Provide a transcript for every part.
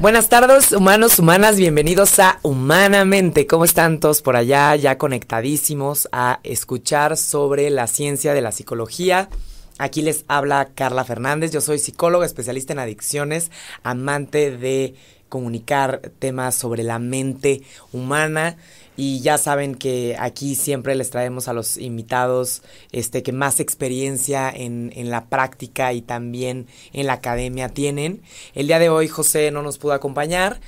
Buenas tardes, humanos, humanas, bienvenidos a Humanamente. ¿Cómo están todos por allá? Ya conectadísimos a escuchar sobre la ciencia de la psicología. Aquí les habla Carla Fernández, yo soy psicóloga, especialista en adicciones, amante de comunicar temas sobre la mente humana y ya saben que aquí siempre les traemos a los invitados este, que más experiencia en, en, la práctica y también en la academia tienen. El día de hoy José no nos pudo acompañar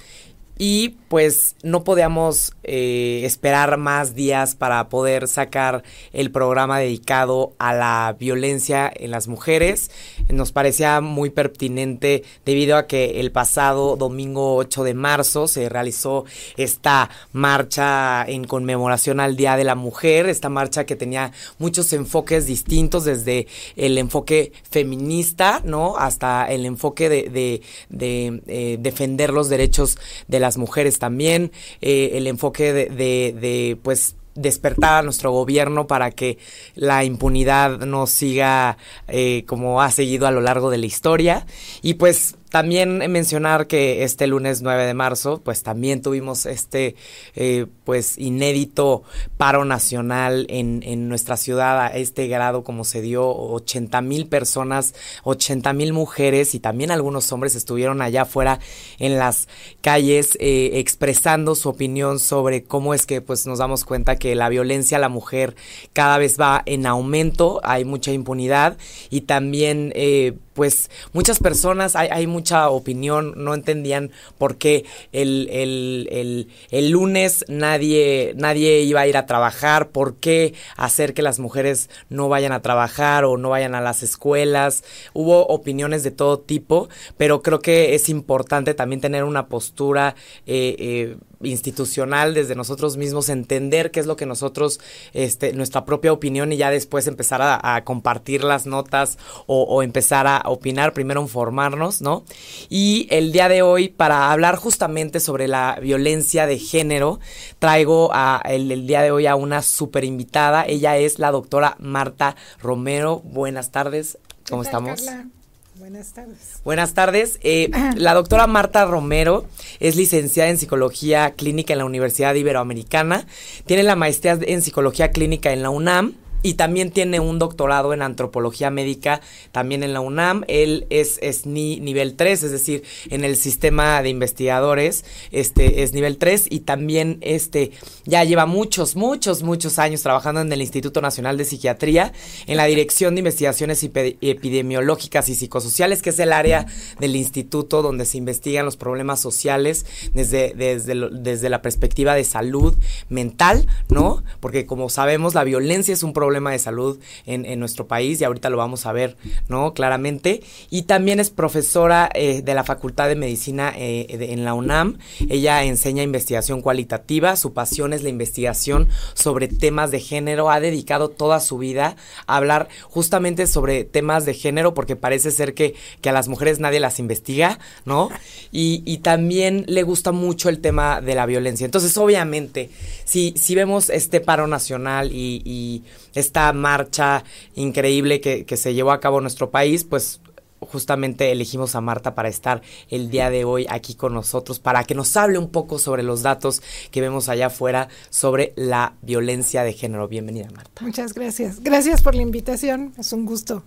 y pues no podíamos eh, esperar más días para poder sacar el programa dedicado a la violencia en las mujeres. Nos parecía muy pertinente debido a que el pasado domingo 8 de marzo se realizó esta marcha en conmemoración al Día de la Mujer, esta marcha que tenía muchos enfoques distintos desde el enfoque feminista, ¿no? Hasta el enfoque de, eh, defender los derechos de las mujeres también, eh, el enfoque de, de, pues despertar a nuestro gobierno para que la impunidad no siga eh, como ha seguido a lo largo de la historia. Y pues también mencionar que este lunes 9 de marzo, pues también tuvimos este, eh, pues inédito paro nacional en, nuestra ciudad a este grado como se dio, 80 mil personas, 80 mil mujeres y también algunos hombres estuvieron allá afuera en las calles eh, expresando su opinión sobre cómo es que pues nos damos cuenta que la violencia a la mujer cada vez va en aumento, hay mucha impunidad y también eh, pues muchas personas, hay, hay, mucha opinión, no entendían por qué el, el, el, el, lunes nadie, nadie iba a ir a trabajar, por qué hacer que las mujeres no vayan a trabajar o no vayan a las escuelas. Hubo opiniones de todo tipo, pero creo que es importante también tener una postura eh, eh, institucional desde nosotros mismos, entender qué es lo que nosotros, este, nuestra propia opinión y ya después empezar a, a compartir las notas o, o, empezar a opinar, primero informarnos, ¿no? Y el día de hoy, para hablar justamente sobre la violencia de género, traigo a, el, el día de hoy a una super invitada. Ella es la doctora Marta Romero. Buenas tardes. ¿Cómo estamos? Carla? Buenas tardes. Buenas tardes. Eh, la doctora Marta Romero es licenciada en Psicología Clínica en la Universidad Iberoamericana. Tiene la maestría en Psicología Clínica en la UNAM y también tiene un doctorado en antropología médica también en la UNAM. Él es, es ni, nivel 3, es decir, en el sistema de investigadores este, es nivel 3 y también este, ya lleva muchos, muchos, muchos años trabajando en el Instituto Nacional de Psiquiatría, en la Dirección de Investigaciones Epidemiológicas y Psicosociales, que es el área del instituto donde se investigan los problemas sociales desde, desde, desde la perspectiva de salud mental, ¿no? Porque como sabemos, la violencia es un problema problema de salud en, en, nuestro país y ahorita lo vamos a ver, ¿no? Claramente. Y también es profesora eh, de la Facultad de Medicina eh, en la UNAM. Ella enseña investigación cualitativa. Su pasión es la investigación sobre temas de género. Ha dedicado toda su vida a hablar justamente sobre temas de género porque parece ser que, que a las mujeres nadie las investiga, ¿no? Y, y también le gusta mucho el tema de la violencia. Entonces, obviamente, si, si vemos este paro nacional y, y esta marcha increíble que, que, se llevó a cabo en nuestro país, pues justamente elegimos a Marta para estar el día de hoy aquí con nosotros, para que nos hable un poco sobre los datos que vemos allá afuera sobre la violencia de género. Bienvenida, Marta. Muchas gracias. Gracias por la invitación. Es un gusto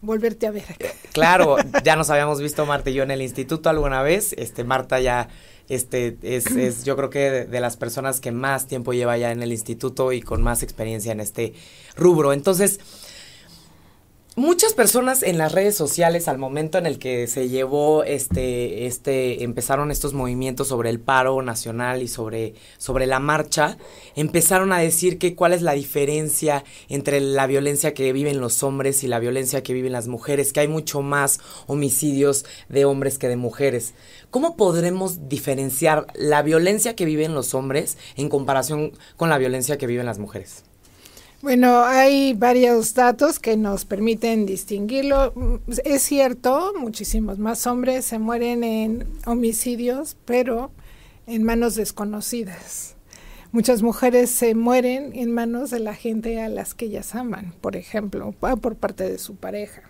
volverte a ver acá. Claro, ya nos habíamos visto Marta y yo en el instituto alguna vez. Este, Marta ya este es, es yo creo que de, de, las personas que más tiempo lleva ya en el instituto y con más experiencia en este rubro. Entonces, muchas personas en las redes sociales al momento en el que se llevó este este empezaron estos movimientos sobre el paro nacional y sobre sobre la marcha empezaron a decir que cuál es la diferencia entre la violencia que viven los hombres y la violencia que viven las mujeres que hay mucho más homicidios de hombres que de mujeres. Cómo podremos diferenciar la violencia que viven los hombres en comparación con la violencia que viven las mujeres bueno, hay varios datos que nos permiten distinguirlo. Es cierto, muchísimos más hombres se mueren en homicidios, pero en manos desconocidas. Muchas mujeres se mueren en manos de la gente a las que ellas aman, por ejemplo, por parte de su pareja.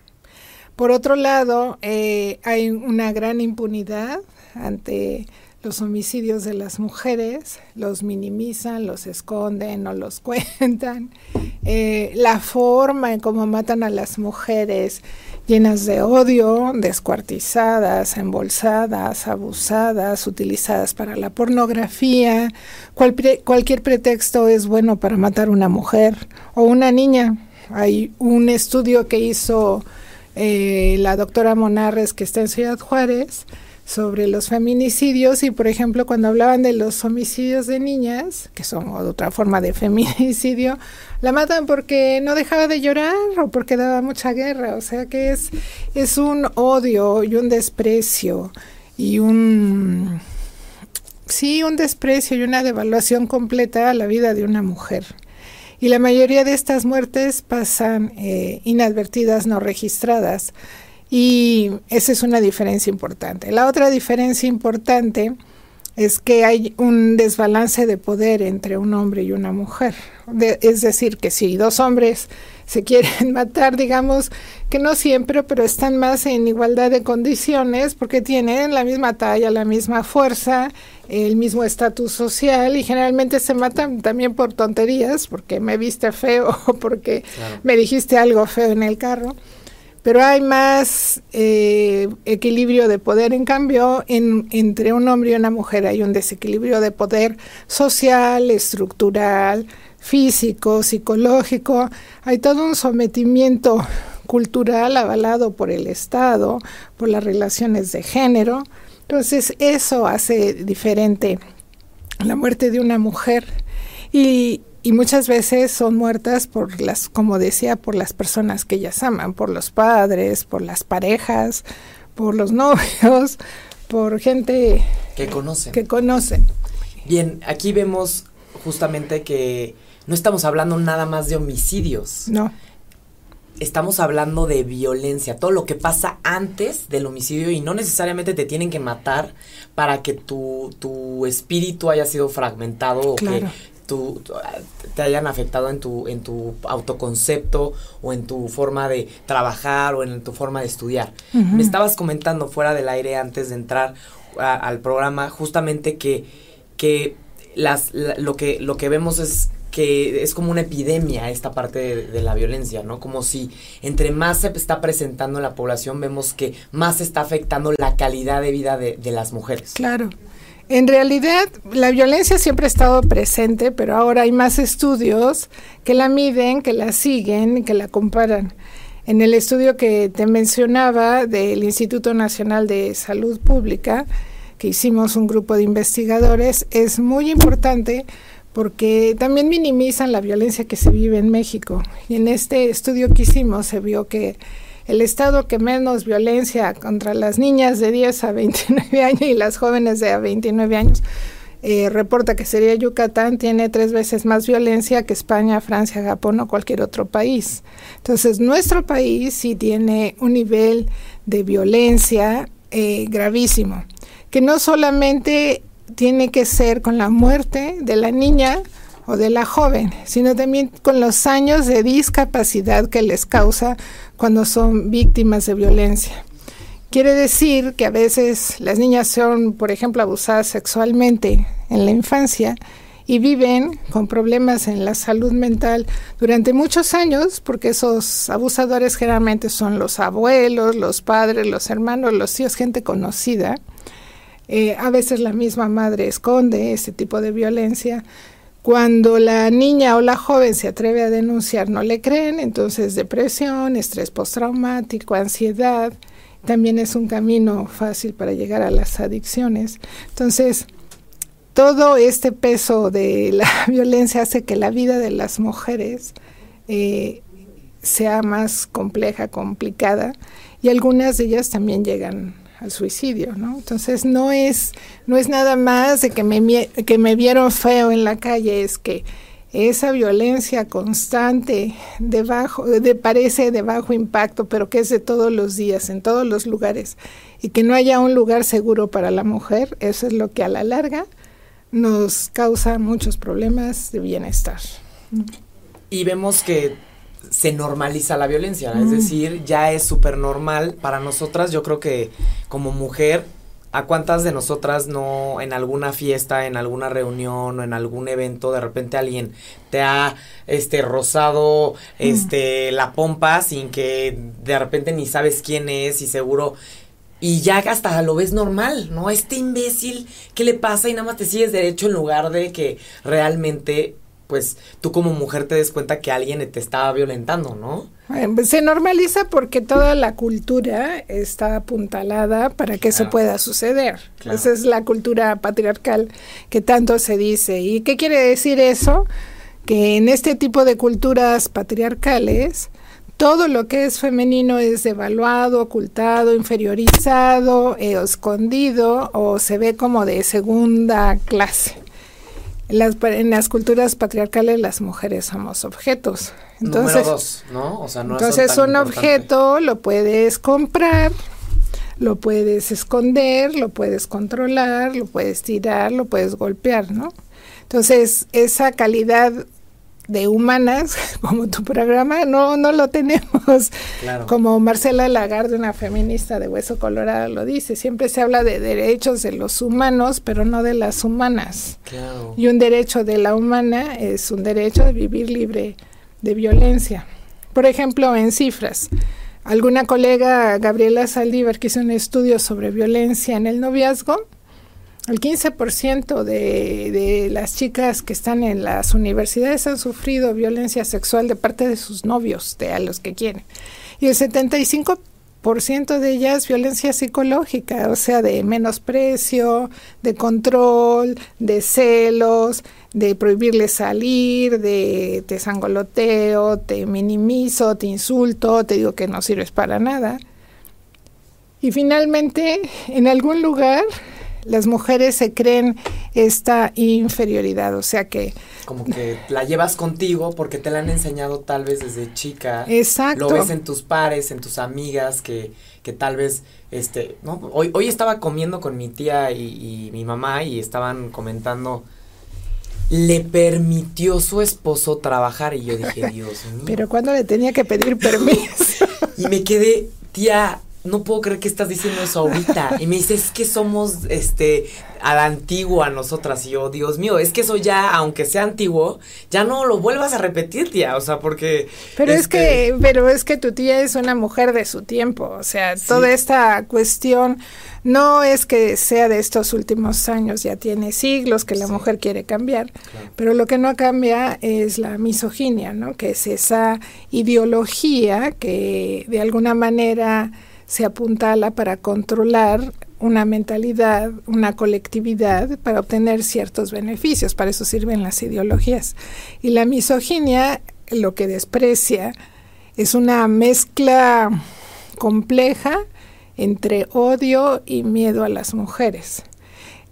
Por otro lado, eh, hay una gran impunidad ante los homicidios de las mujeres, los minimizan, los esconden o los cuentan. Eh, la forma en cómo matan a las mujeres llenas de odio, descuartizadas, embolsadas, abusadas, utilizadas para la pornografía. cualquier pretexto es bueno para matar a una mujer o una niña. Hay un estudio que hizo eh, la doctora Monarres que está en Ciudad Juárez sobre los feminicidios y, por ejemplo, cuando hablaban de los homicidios de niñas, que son otra forma de feminicidio, la matan porque no dejaba de llorar o porque daba mucha guerra. O sea que es, es un odio y un desprecio y un... Sí, un desprecio y una devaluación completa a la vida de una mujer. Y la mayoría de estas muertes pasan eh, inadvertidas, no registradas. Y esa es una diferencia importante. La otra diferencia importante es que hay un desbalance de poder entre un hombre y una mujer. es decir, que si dos hombres se quieren matar, digamos que no siempre, pero están más en igualdad de condiciones porque tienen la misma talla, la misma fuerza, el mismo estatus social y generalmente se matan también por tonterías, porque me viste feo o porque me dijiste algo feo en el carro pero hay más eh, equilibrio de poder. En cambio, en, entre un hombre y una mujer hay un desequilibrio de poder social, estructural, físico, psicológico. Hay todo un sometimiento cultural avalado por el Estado, por las relaciones de género. Entonces, eso hace diferente la muerte de una mujer. Y, y muchas veces son muertas por las, como decía, por las personas que ellas aman, por los padres, por las parejas, por los novios, por gente que conocen. Que conocen. Bien, aquí vemos justamente que no estamos hablando nada más de homicidios. No. Estamos hablando de violencia, todo lo que pasa antes del homicidio y no necesariamente te tienen que matar para que tu, tu espíritu haya sido fragmentado o que tu, te hayan afectado en tu, en tu autoconcepto o en tu forma de trabajar o en tu forma de estudiar. Me estabas comentando fuera del aire antes de entrar al programa justamente que, que las, lo, que, lo que vemos es que es como una epidemia esta parte de, la violencia, ¿no? Como si entre más se está presentando en la población, vemos que más se está afectando la calidad de vida de, de las mujeres. Claro. En realidad, la violencia siempre ha estado presente, pero ahora hay más estudios que la miden, que la siguen, que la comparan. En el estudio que te mencionaba del Instituto Nacional de Salud Pública, que hicimos un grupo de investigadores, es muy importante porque también minimizan la violencia que se vive en México. Y en este estudio que hicimos se vio que el estado que menos violencia contra las niñas de 10 a 29 años y las jóvenes de a 29 años eh, reporta que sería Yucatán, tiene tres veces más violencia que España, Francia, Japón o cualquier otro país. Entonces, nuestro país sí tiene un nivel de violencia eh, gravísimo, que no solamente tiene que ser con la muerte de la niña, o de la joven, sino también con los años de discapacidad que les causa cuando son víctimas de violencia. Quiere decir que a veces las niñas son, por ejemplo, abusadas sexualmente en la infancia y viven con problemas en la salud mental durante muchos años, porque esos abusadores generalmente son los abuelos, los padres, los hermanos, los tíos, gente conocida. Eh, a veces la misma madre esconde ese tipo de violencia Cuando la niña o la joven se atreve a denunciar, no le creen, entonces depresión, estrés postraumático, ansiedad, también es un camino fácil para llegar a las adicciones. Entonces, todo este peso de la violencia hace que la vida de las mujeres eh, sea más compleja, complicada, y algunas de ellas también llegan al suicidio, ¿no? Entonces no es, no es nada más de que me, que me vieron feo en la calle, es que esa violencia constante de bajo, de, parece de bajo impacto, pero que es de todos los días, en todos los lugares, y que no haya un lugar seguro para la mujer, eso es lo que a la larga nos causa muchos problemas de bienestar. Y vemos que se normaliza la violencia, es mm. decir, ya es súper normal para nosotras, yo creo que como mujer, ¿a cuántas de nosotras no en alguna fiesta, en alguna reunión o en algún evento de repente alguien te ha este rozado mm. este la pompa sin que de repente ni sabes quién es y seguro y ya hasta lo ves normal, ¿no? Este imbécil, ¿qué le pasa? Y nada más te sigues derecho en lugar de que realmente, pues, tú como mujer te des cuenta que alguien te estaba violentando, ¿no? Pues, se normaliza porque toda la cultura está apuntalada para que eso pueda suceder. Esa es la cultura patriarcal que tanto se dice. ¿Y qué quiere decir eso? Que en este tipo de culturas patriarcales, todo lo que es femenino es devaluado, ocultado, inferiorizado, eh, escondido o se ve como de segunda clase. En las, en las culturas patriarcales las mujeres somos objetos. Entonces, ¿no? O sea, no entonces un objeto lo puedes comprar, lo puedes esconder, lo puedes controlar, lo puedes tirar, lo puedes golpear, ¿no? Entonces, esa calidad de humanas, como tu programa, no, no lo tenemos. Como Marcela Lagarde, una feminista de Hueso Colorado, lo dice, siempre se habla de derechos de los humanos, pero no de las humanas. Y un derecho de la humana es un derecho de vivir libre de violencia. Por ejemplo, en cifras, alguna colega, Gabriela Saldívar, que hizo un estudio sobre violencia en el noviazgo, el 15% de, de las chicas que están en las universidades han sufrido violencia sexual de parte de sus novios, de a los que quieren. Y el 75% de ellas violencia psicológica, o sea, de menosprecio, de control, de celos, de prohibirle salir, de te sangoloteo, te minimizo, te insulto, te digo que no sirves para nada. Y finalmente, en algún lugar las mujeres se creen esta inferioridad, o sea que... Como que la llevas contigo porque te la han enseñado tal vez desde chica. Exacto. Lo ves en tus pares, en tus amigas, que, que tal vez, este, ¿no? Hoy, hoy estaba comiendo con mi tía y, y mi mamá y estaban comentando le permitió su esposo trabajar y yo dije, Dios mío. Pero cuando le tenía que pedir permiso. y me quedé, tía, no puedo creer que estás diciendo eso ahorita. Y me dice, es que somos, este, a la antigua nosotras. Y yo, Dios mío, es que eso ya, aunque sea antiguo, ya no lo vuelvas a repetir, tía. O sea, porque... Pero es que, este pero es que tu tía es una mujer de su tiempo. O sea, toda esta cuestión no es que sea de estos últimos años, ya tiene siglos que la mujer quiere cambiar, pero lo que no cambia es la misoginia, ¿no? Que es esa ideología que de alguna manera se apuntala para controlar una mentalidad, una colectividad, para obtener ciertos beneficios. Para eso sirven las ideologías. Y la misoginia lo que desprecia es una mezcla compleja entre odio y miedo a las mujeres.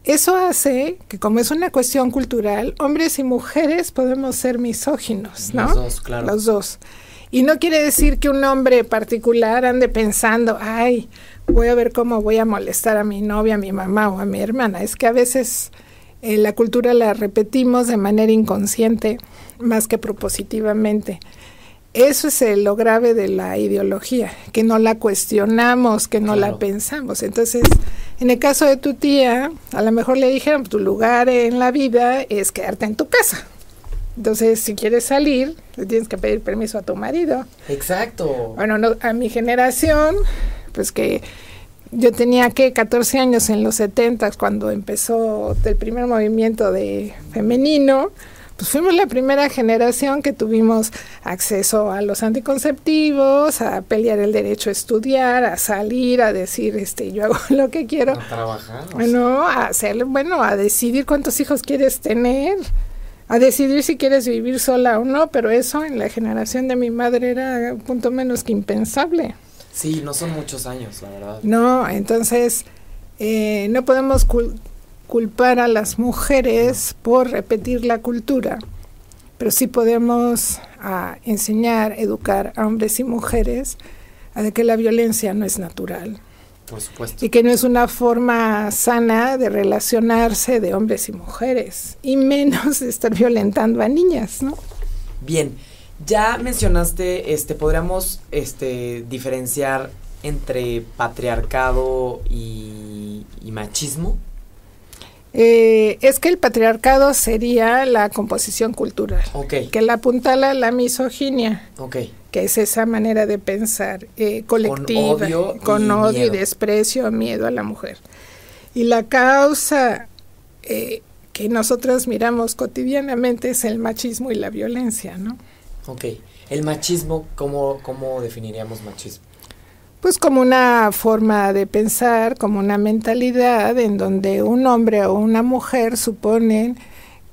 Eso hace que como es una cuestión cultural, hombres y mujeres podemos ser misóginos, ¿no? Los dos, claro. Los dos. Y no quiere decir que un hombre particular ande pensando, ay, voy a ver cómo voy a molestar a mi novia, a mi mamá o a mi hermana. Es que a veces eh, la cultura la repetimos de manera inconsciente más que propositivamente. Eso es lo grave de la ideología, que no la cuestionamos, que no la pensamos. Entonces, en el caso de tu tía, a lo mejor le dijeron, tu lugar en la vida es quedarte en tu casa. Entonces, si quieres salir, le tienes que pedir permiso a tu marido. Exacto. Bueno, a mi generación, pues que yo tenía que 14 años en los 70 cuando empezó el primer movimiento de femenino, pues fuimos la primera generación que tuvimos acceso a los anticonceptivos, a pelear el derecho a estudiar, a salir, a decir, este, yo hago lo que quiero. A trabajar. Bueno, a hacer, bueno, a decidir cuántos hijos quieres tener, a decidir si quieres vivir sola o no, pero eso en la generación de mi madre era un punto menos que impensable. Sí, no son muchos años, la verdad. No, entonces eh, no podemos culpar a las mujeres por repetir la cultura, pero sí podemos ah, enseñar, educar a hombres y mujeres a de que la violencia no es natural. Por supuesto. Y que no es una forma sana de relacionarse de hombres y mujeres, y menos de estar violentando a niñas, ¿no? Bien, ya mencionaste, este, podríamos este, diferenciar entre patriarcado y machismo. Eh, es que el patriarcado sería la composición cultural, que la apuntala la misoginia, que es esa manera de pensar eh, colectiva, con odio, y, desprecio, miedo a la mujer. Y la causa eh, que nosotros miramos cotidianamente es el machismo y la violencia, ¿no? Ok. El machismo, ¿cómo, cómo definiríamos machismo? pues como una forma de pensar, como una mentalidad en donde un hombre o una mujer suponen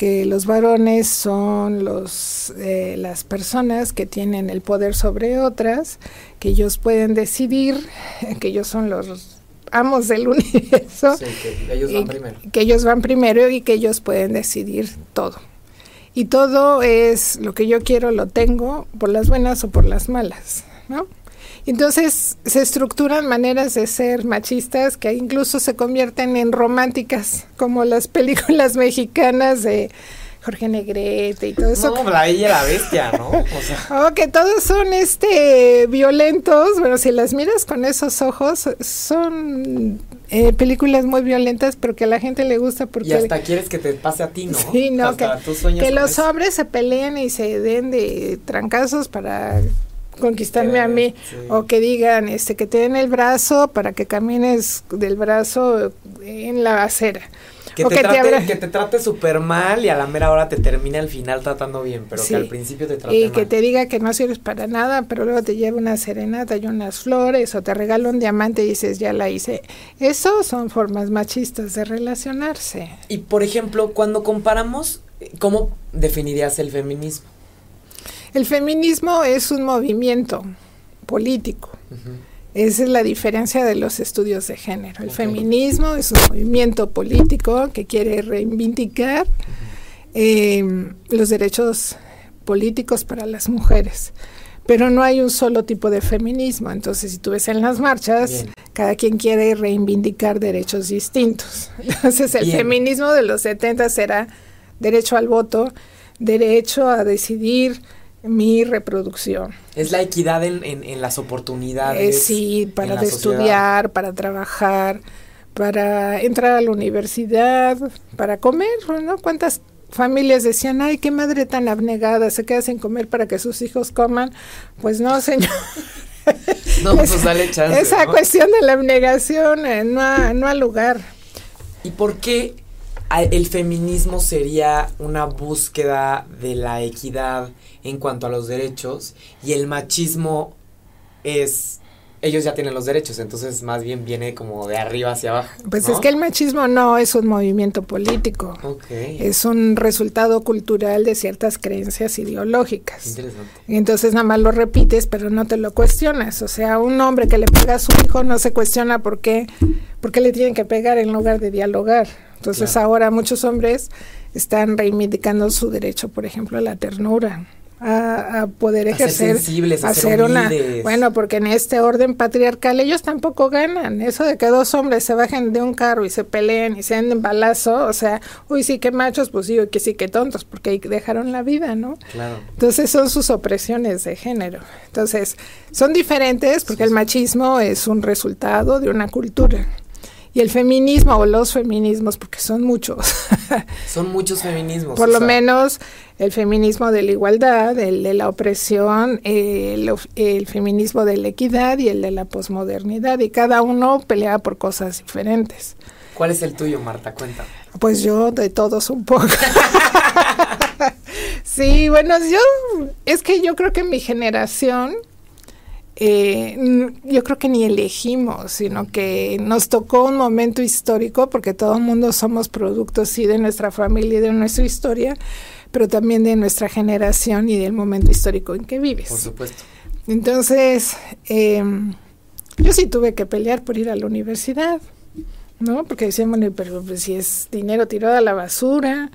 que los varones son los eh, las personas que tienen el poder sobre otras, que ellos pueden decidir, que ellos son los amos del universo, que ellos van primero. que ellos van primero y que ellos pueden decidir todo. Y todo es lo que yo quiero, lo tengo, por las buenas o por las malas, ¿no? Entonces se estructuran maneras de ser machistas que incluso se convierten en románticas, como las películas mexicanas de Jorge Negrete y todo eso. No, la bella y la bestia, ¿no? O sea. Oh, que todos son este violentos. Bueno, si las miras con esos ojos, son eh, películas muy violentas, pero que a la gente le gusta porque... Y hasta quieres que te pase a ti, ¿no? Sí, no, que, que los hombres se peleen y se den de trancazos para conquistarme a mí o que digan este que te den el brazo para que camines del brazo en la acera. Que, te, trate, que te trate súper mal y a la mera hora te termine al final tratando bien, pero que al principio te trate Y que te diga que no sirves para nada, pero luego te lleva una serenata y unas flores o te regala un diamante y dices, ya la hice. Eso son formas machistas de relacionarse. Y por ejemplo, cuando comparamos, ¿cómo definirías el feminismo? El feminismo es un movimiento político. Esa es la diferencia de los estudios de género. El feminismo es un movimiento político que quiere reivindicar em, los derechos políticos para las mujeres. Pero no hay un solo tipo de feminismo. Entonces, si tú ves en las marchas, cada quien quiere reivindicar derechos distintos. Entonces, el feminismo de los 70 será derecho al voto, derecho a decidir, mi reproducción. Es la equidad en, en, las oportunidades. Eh, sí, para estudiar, para trabajar, para entrar a la universidad, para comer, ¿no? ¿Cuántas familias decían, ay, qué madre tan abnegada, se queda sin comer para que sus hijos coman? Pues no, señor. no, pues dale chance. Esa cuestión de la abnegación eh, no, ha, no ha lugar. ¿Y por qué el feminismo sería una búsqueda de la equidad en cuanto a los derechos y el machismo es ellos ya tienen los derechos, entonces más bien viene como de arriba hacia abajo. Pues es que el machismo no es un movimiento político, es un resultado cultural de ciertas creencias ideológicas. Interesante. Entonces nada más lo repites, pero no te lo cuestionas. O sea, un hombre que le pega a su hijo no se cuestiona por qué, por qué le tienen que pegar en lugar de dialogar. Entonces ahora muchos hombres están reivindicando su derecho, por ejemplo, a la ternura a, poder ejercer, a hacer una, bueno, porque en este orden patriarcal ellos tampoco ganan, eso de que dos hombres se bajen de un carro y se peleen y se den balazo, o sea, uy sí que machos, pues digo que sí que tontos, porque dejaron la vida, ¿no? Claro. Entonces son sus opresiones de género. Entonces, son diferentes porque el machismo es un resultado de una cultura. Y el feminismo o los feminismos, porque son muchos. son muchos feminismos. Por lo menos el feminismo de la igualdad, el de la opresión, el, el, feminismo de la equidad y el de la posmodernidad. Y cada uno pelea por cosas diferentes. ¿Cuál es el tuyo, Marta? Cuéntame. Pues yo de todos un poco. Sí, bueno, yo, es que yo creo que mi generación, eh, yo creo que ni elegimos, sino que nos tocó un momento histórico, porque todo el mundo somos productos, sí, de nuestra familia y de nuestra historia, pero también de nuestra generación y del momento histórico en que vives. Por supuesto. Entonces, eh, yo sí tuve que pelear por ir a la universidad, ¿no? Porque decían, bueno, pero pues, si es dinero tirado a la basura,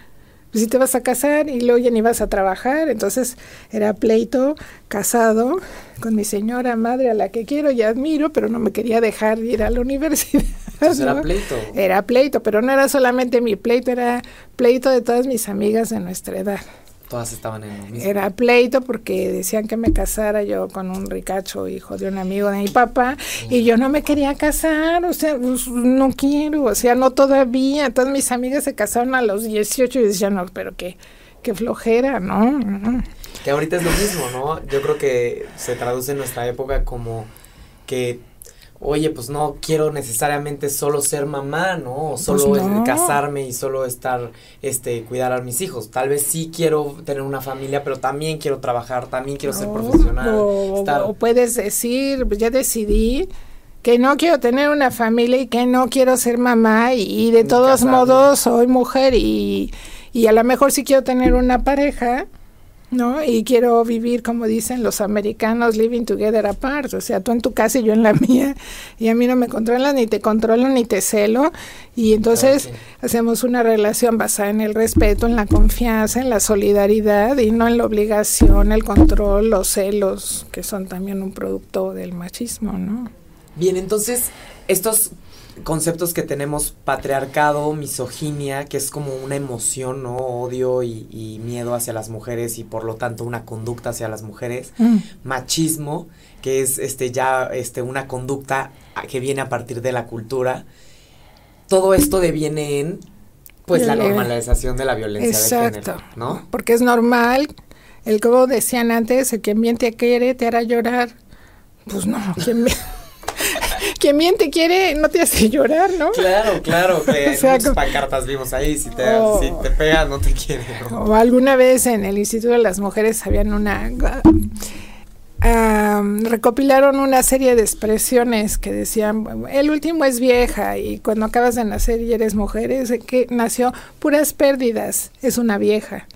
pues si te vas a casar y luego ya ni vas a trabajar, entonces era pleito, casado, con mi señora madre a la que quiero y admiro, pero no me quería dejar ir a la universidad. Entonces era pleito. Era pleito, pero no era solamente mi pleito, era pleito de todas mis amigas de nuestra edad. Todas estaban en lo mismo. Era pleito porque decían que me casara yo con un ricacho hijo de un amigo de mi papá y yo no me quería casar, o sea, pues, no quiero, o sea, no todavía. Todas mis amigas se casaron a los 18 y decían, no, pero qué, qué flojera, ¿no? Que ahorita es lo mismo, ¿no? Yo creo que se traduce en nuestra época como que oye, pues no quiero necesariamente solo ser mamá, ¿no? O solo Pues no. casarme y solo estar, este, cuidar a mis hijos. Tal vez sí quiero tener una familia, pero también quiero trabajar, también quiero ser profesional. O, estar- o puedes decir, pues ya decidí que no quiero tener una familia y que no quiero ser mamá y, y de Ni todos casarme. modos soy mujer y, y a lo mejor sí quiero tener una pareja, ¿no? Y quiero vivir, como dicen los americanos, living together apart, o sea, tú en tu casa y yo en la mía, y a mí no me controlan, ni te controlo, ni te celo, y entonces hacemos una relación basada en el respeto, en la confianza, en la solidaridad, y no en la obligación, el control, los celos, que son también un producto del machismo, ¿no? Bien, entonces, estos conceptos que tenemos, patriarcado, misoginia, que es como una emoción, ¿no? Odio y, y miedo hacia las mujeres y por lo tanto una conducta hacia las mujeres. Mm. machismo, que es este ya este una conducta que viene a partir de la cultura. Todo esto deviene en pues la normalización de la violencia de género, ¿no? Porque es normal, el como decían antes, el que bien te quiere te hará llorar. Pues no, quien bien, quien bien te quiere no te hace llorar, ¿no? Claro, claro, que O sea, muchas pancartas vimos ahí, si te, Oh. si te pega no te quiere, ¿no? O alguna vez en el Instituto de las Mujeres habían una... am, recopilaron una serie de expresiones que decían, el último es vieja y cuando acabas de nacer y eres mujer, es que nació puras pérdidas, es una vieja.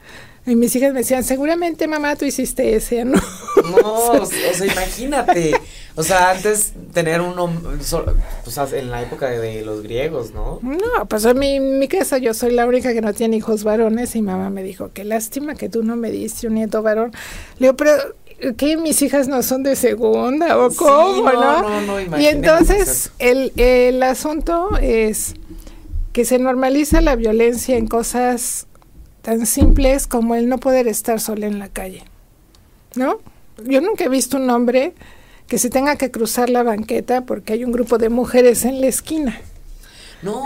Y mis hijas me decían, seguramente mamá tú hiciste ese, ¿no? No, o sea, o sea, imagínate. O sea, antes tener un hom- so- o sea, en la época de, de los griegos, ¿no? No, pues en mi, mi casa yo soy la única que no tiene hijos varones y mamá me dijo, qué lástima que tú no me diste un nieto varón. Le digo, pero ¿qué? ¿Mis hijas no son de segunda o Sí, cómo, no, no? no, no, y entonces el, el asunto es que se normaliza la violencia en cosas tan simples como el no poder estar sola en la calle, ¿no? Yo nunca he visto un hombre que se tenga que cruzar la banqueta porque hay un grupo de mujeres en la esquina. No,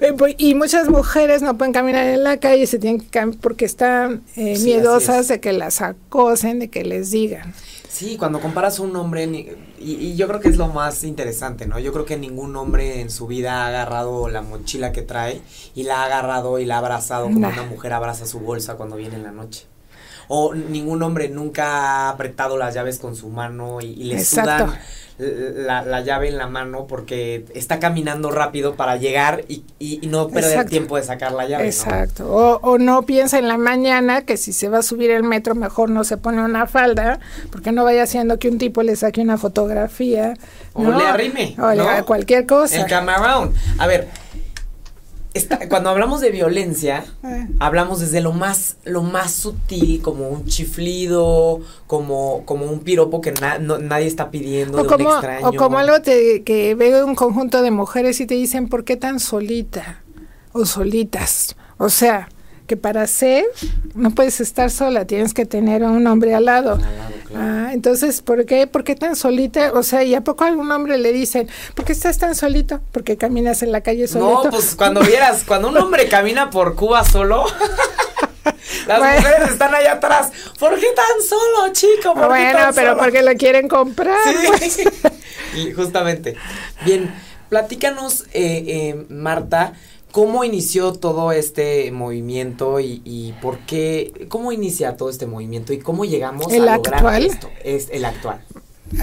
Eh, pues, Y muchas mujeres no pueden caminar en la calle, se tienen que porque están eh, Sí, miedosas es. de que las acosen, de que les digan. Sí, cuando comparas a un hombre, ni- y, y yo creo que es lo más interesante, ¿no? Yo creo que ningún hombre en su vida ha agarrado la mochila que trae y la ha agarrado y la ha abrazado como Nah. una mujer abraza su bolsa cuando viene en la noche. O ningún hombre nunca ha apretado las llaves con su mano y, y le Exacto. sudan la, la llave en la mano porque está caminando rápido para llegar y, y- y no perder Exacto. tiempo de sacar la llave, ¿no? Exacto. O, o no piensa en la mañana que si se va a subir el metro mejor no se pone una falda, porque no vaya haciendo que un tipo le saque una fotografía. O ¿no? le arrime, O le ¿no? haga cualquier cosa. El camarón. A ver, cuando hablamos de violencia, Eh. hablamos desde lo más, lo más sutil, como un chiflido, como, como un piropo que na- no- nadie está pidiendo O de como, un extraño. o como algo te- que ve un conjunto de mujeres y te dicen, ¿por qué tan solita? O solitas. O sea, que para ser no puedes estar sola, tienes que tener a un hombre al lado. Al lado, claro. Ah, entonces, ¿por qué? ¿Por qué tan solita? O sea, ¿y a poco a algún hombre le dicen, ¿por qué estás tan solito? Porque caminas en la calle solito. No, pues cuando vieras, cuando un hombre camina por Cuba solo, las Bueno. mujeres están allá atrás. ¿Por qué tan solo, chico? ¿Por qué bueno, tan pero solo?" porque lo quieren comprar. pues. Sí, y justamente. Bien, platícanos, eh, eh, Marta, ¿Cómo inició todo este movimiento y, por qué, cómo inicia todo este movimiento y cómo llegamos a lograr esto? Es el actual.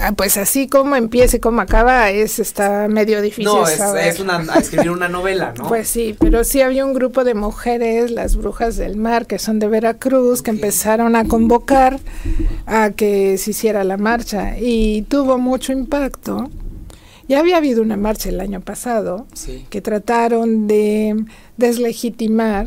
Ah, pues así como empieza y como acaba es está medio difícil no, es, una, escribir una novela, ¿no? Pues sí, pero sí había un grupo de mujeres, las brujas del mar, que son de Veracruz, que empezaron a convocar a que se hiciera la marcha y tuvo mucho impacto. Ya había habido una marcha el año pasado que trataron de deslegitimar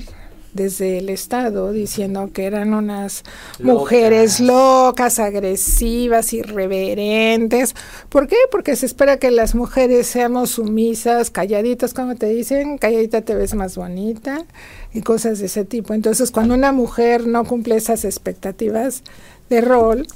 desde el Estado diciendo que eran unas mujeres locas, agresivas, irreverentes. ¿Por qué? Porque se espera que las mujeres seamos sumisas, calladitas, como te dicen, calladita te ves más bonita y cosas de ese tipo. Entonces, cuando una mujer no cumple esas expectativas de rol,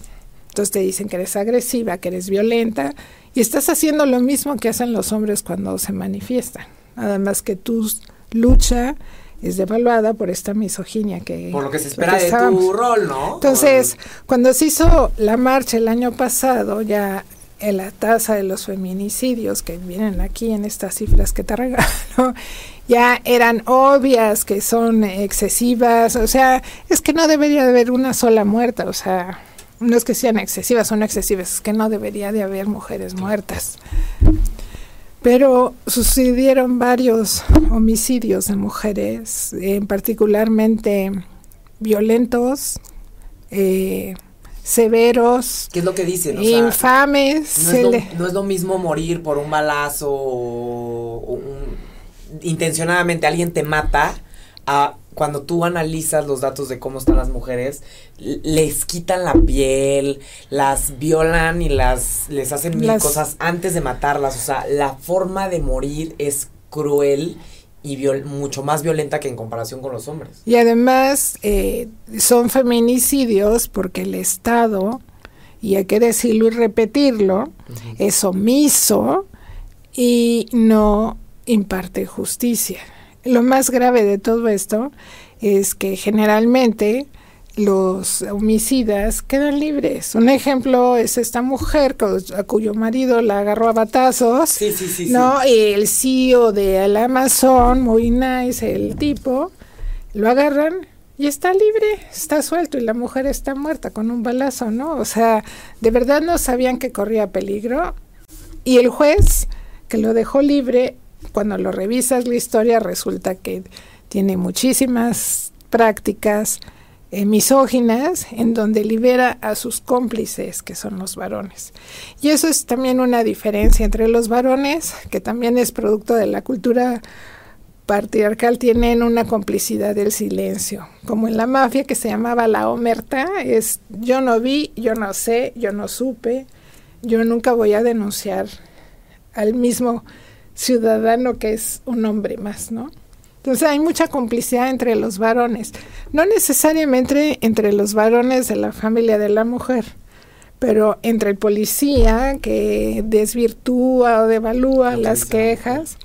entonces te dicen que eres agresiva, que eres violenta y estás haciendo lo mismo que hacen los hombres cuando se manifiestan. Nada más que tu lucha es devaluada por esta misoginia que... Por lo que se espera de tu rol, ¿no? Entonces, cuando se hizo la marcha el año pasado, ya en la tasa de los feminicidios que vienen aquí en estas cifras que te regalo, ya eran obvias que son excesivas, o sea, es que no debería de haber una sola muerta, o sea, no es que sean excesivas o no excesivas, es que no debería de haber mujeres muertas. Pero sucedieron varios homicidios de mujeres, en particularmente violentos, eh, severos. ¿Qué es lo que dicen? infames. No es, lo, mismo morir por un balazo o, intencionadamente alguien te mata a cuando tú analizas los datos de cómo están las mujeres, les quitan la piel, las violan y las les hacen mil cosas antes de matarlas. O sea, la forma de morir es cruel y mucho más violenta que en comparación con los hombres. Y además eh, son feminicidios porque el Estado, y hay que decirlo y repetirlo, es omiso y no imparte justicia. Lo más grave de todo esto es que generalmente los homicidas quedan libres. Un ejemplo es esta mujer a cuyo marido la agarró a batazos, sí, sí, sí, ¿no? El CEO de Amazon, muy nice el tipo, lo agarran y está libre, está suelto y la mujer está muerta con un balazo, ¿no? O sea, de verdad no sabían que corría peligro y el juez que lo dejó libre cuando lo revisas la historia resulta que tiene muchísimas prácticas eh, misóginas en donde libera a sus cómplices, que son los varones. Y eso es también una diferencia entre los varones, que también es producto de la cultura patriarcal, tienen una complicidad del silencio, como en la mafia que se llamaba la omerta, es yo no vi, yo no sé, yo no supe, yo nunca voy a denunciar al mismo ciudadano que es un hombre más, ¿no? Entonces hay mucha complicidad entre los varones, no necesariamente entre los varones de la familia de la mujer, pero entre el policía que desvirtúa o devalúa las quejas,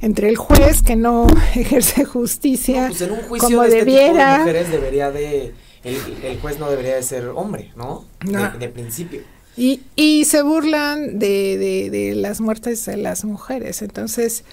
entre el juez que no ejerce justicia pues en un juicio como de este debiera. mujeres debería de el, juez no debería de ser hombre, ¿no? de principio. Y, y se burlan de, de, de, las muertes de las mujeres. Entonces,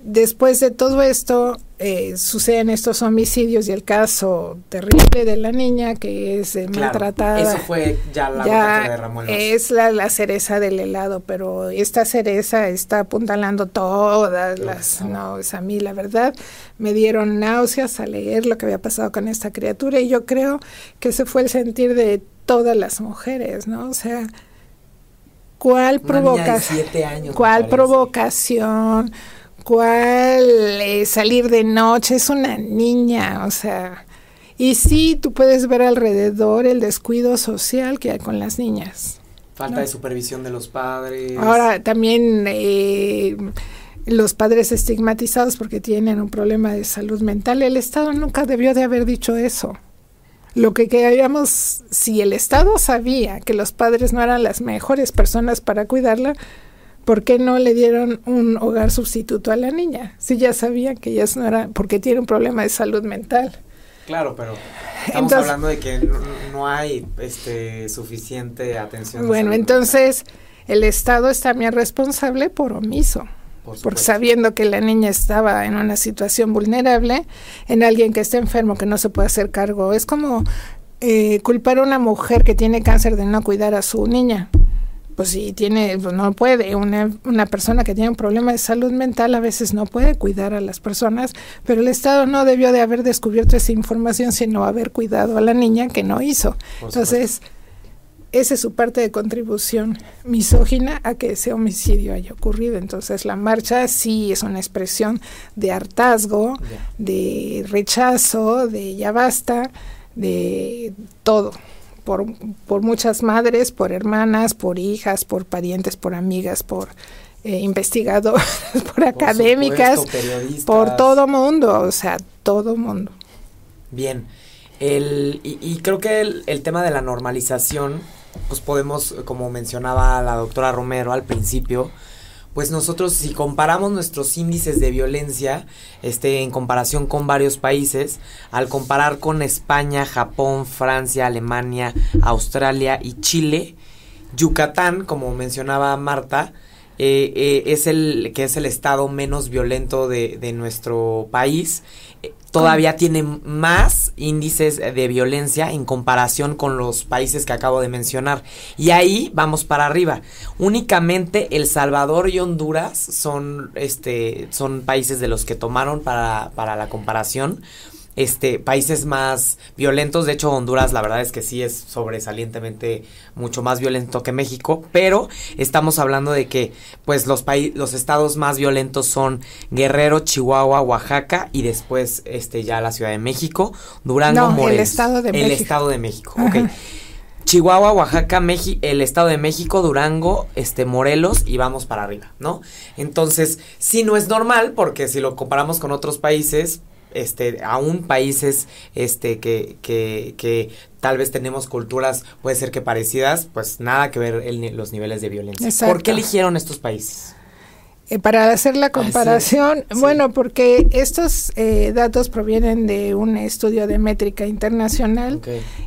después de todo esto, eh, suceden estos homicidios y el caso terrible de la niña que es eh, maltratada. Eso fue ya la ya que derramó Es la, la, cereza del helado, pero esta cereza está apuntalando todas las. No, es a mí, la verdad, me dieron náuseas al leer lo que había pasado con esta criatura y yo creo que ese fue el sentir de todas las mujeres, ¿no? O sea, ¿Cuál provocación? ¿Cuál provocación? ¿Cuál eh, salir de noche? Es una niña, o sea. Y sí, tú puedes ver alrededor el descuido social que hay con las niñas. Falta de supervisión de los padres. Ahora, también eh, los padres estigmatizados porque tienen un problema de salud mental. El Estado nunca debió de haber dicho eso. Lo que queríamos, si el Estado sabía que los padres no eran las mejores personas para cuidarla, ¿por qué no le dieron un hogar sustituto a la niña? Si ya sabían que ella no era, porque tiene un problema de salud mental. Claro, pero estamos hablando de que no, hay este suficiente atención. Bueno, entonces el Estado es también responsable por omiso por sabiendo que la niña estaba en una situación vulnerable, en alguien que está enfermo, que no se puede hacer cargo. Es como eh, culpar a una mujer que tiene cáncer de no cuidar a su niña. Pues si tiene, pues no puede. Una, una persona que tiene un problema de salud mental a veces no puede cuidar a las personas, pero el Estado no debió de haber descubierto esa información, sino haber cuidado a la niña que no hizo. Entonces, esa es su parte de contribución misógina a que ese homicidio haya ocurrido. Entonces la marcha sí es una expresión de hartazgo, de rechazo, de ya basta, de todo. Por, por, muchas madres, por hermanas, por hijas, por parientes, por amigas, por eh, investigadoras, por, académicas, por todo mundo, o sea, todo mundo. Bien, el, y, creo que el, el tema de la normalización pues podemos, como mencionaba la doctora Romero al principio, pues nosotros si comparamos nuestros índices de violencia, este, en comparación con varios países, al comparar con España, Japón, Francia, Alemania, Australia y Chile, Yucatán, como mencionaba Marta, eh, eh, es el que es el estado menos violento de, de nuestro país todavía tiene más índices de violencia en comparación con los países que acabo de mencionar. Y ahí vamos para arriba. Únicamente El Salvador y Honduras son, este, son países de los que tomaron para, para la comparación este, países más violentos. De hecho, Honduras, la verdad es que sí es sobresalientemente mucho más violento que México. Pero estamos hablando de que, pues, los los estados más violentos son Guerrero, Chihuahua, Oaxaca y después, este, ya la Ciudad de México, Durango, no, El Estado de el México. El Estado de México, ok. Chihuahua, Oaxaca, México, el Estado de México, Durango, este, Morelos y vamos para arriba, ¿no? Entonces, sí no es normal porque si lo comparamos con otros países, este, aún países este, que, que, que, tal vez tenemos culturas, puede ser que parecidas, pues nada que ver el, los niveles de violencia. ¿Por qué eligieron estos países? Eh, para hacer la comparación, bueno, porque estos eh, datos provienen de un estudio de métrica internacional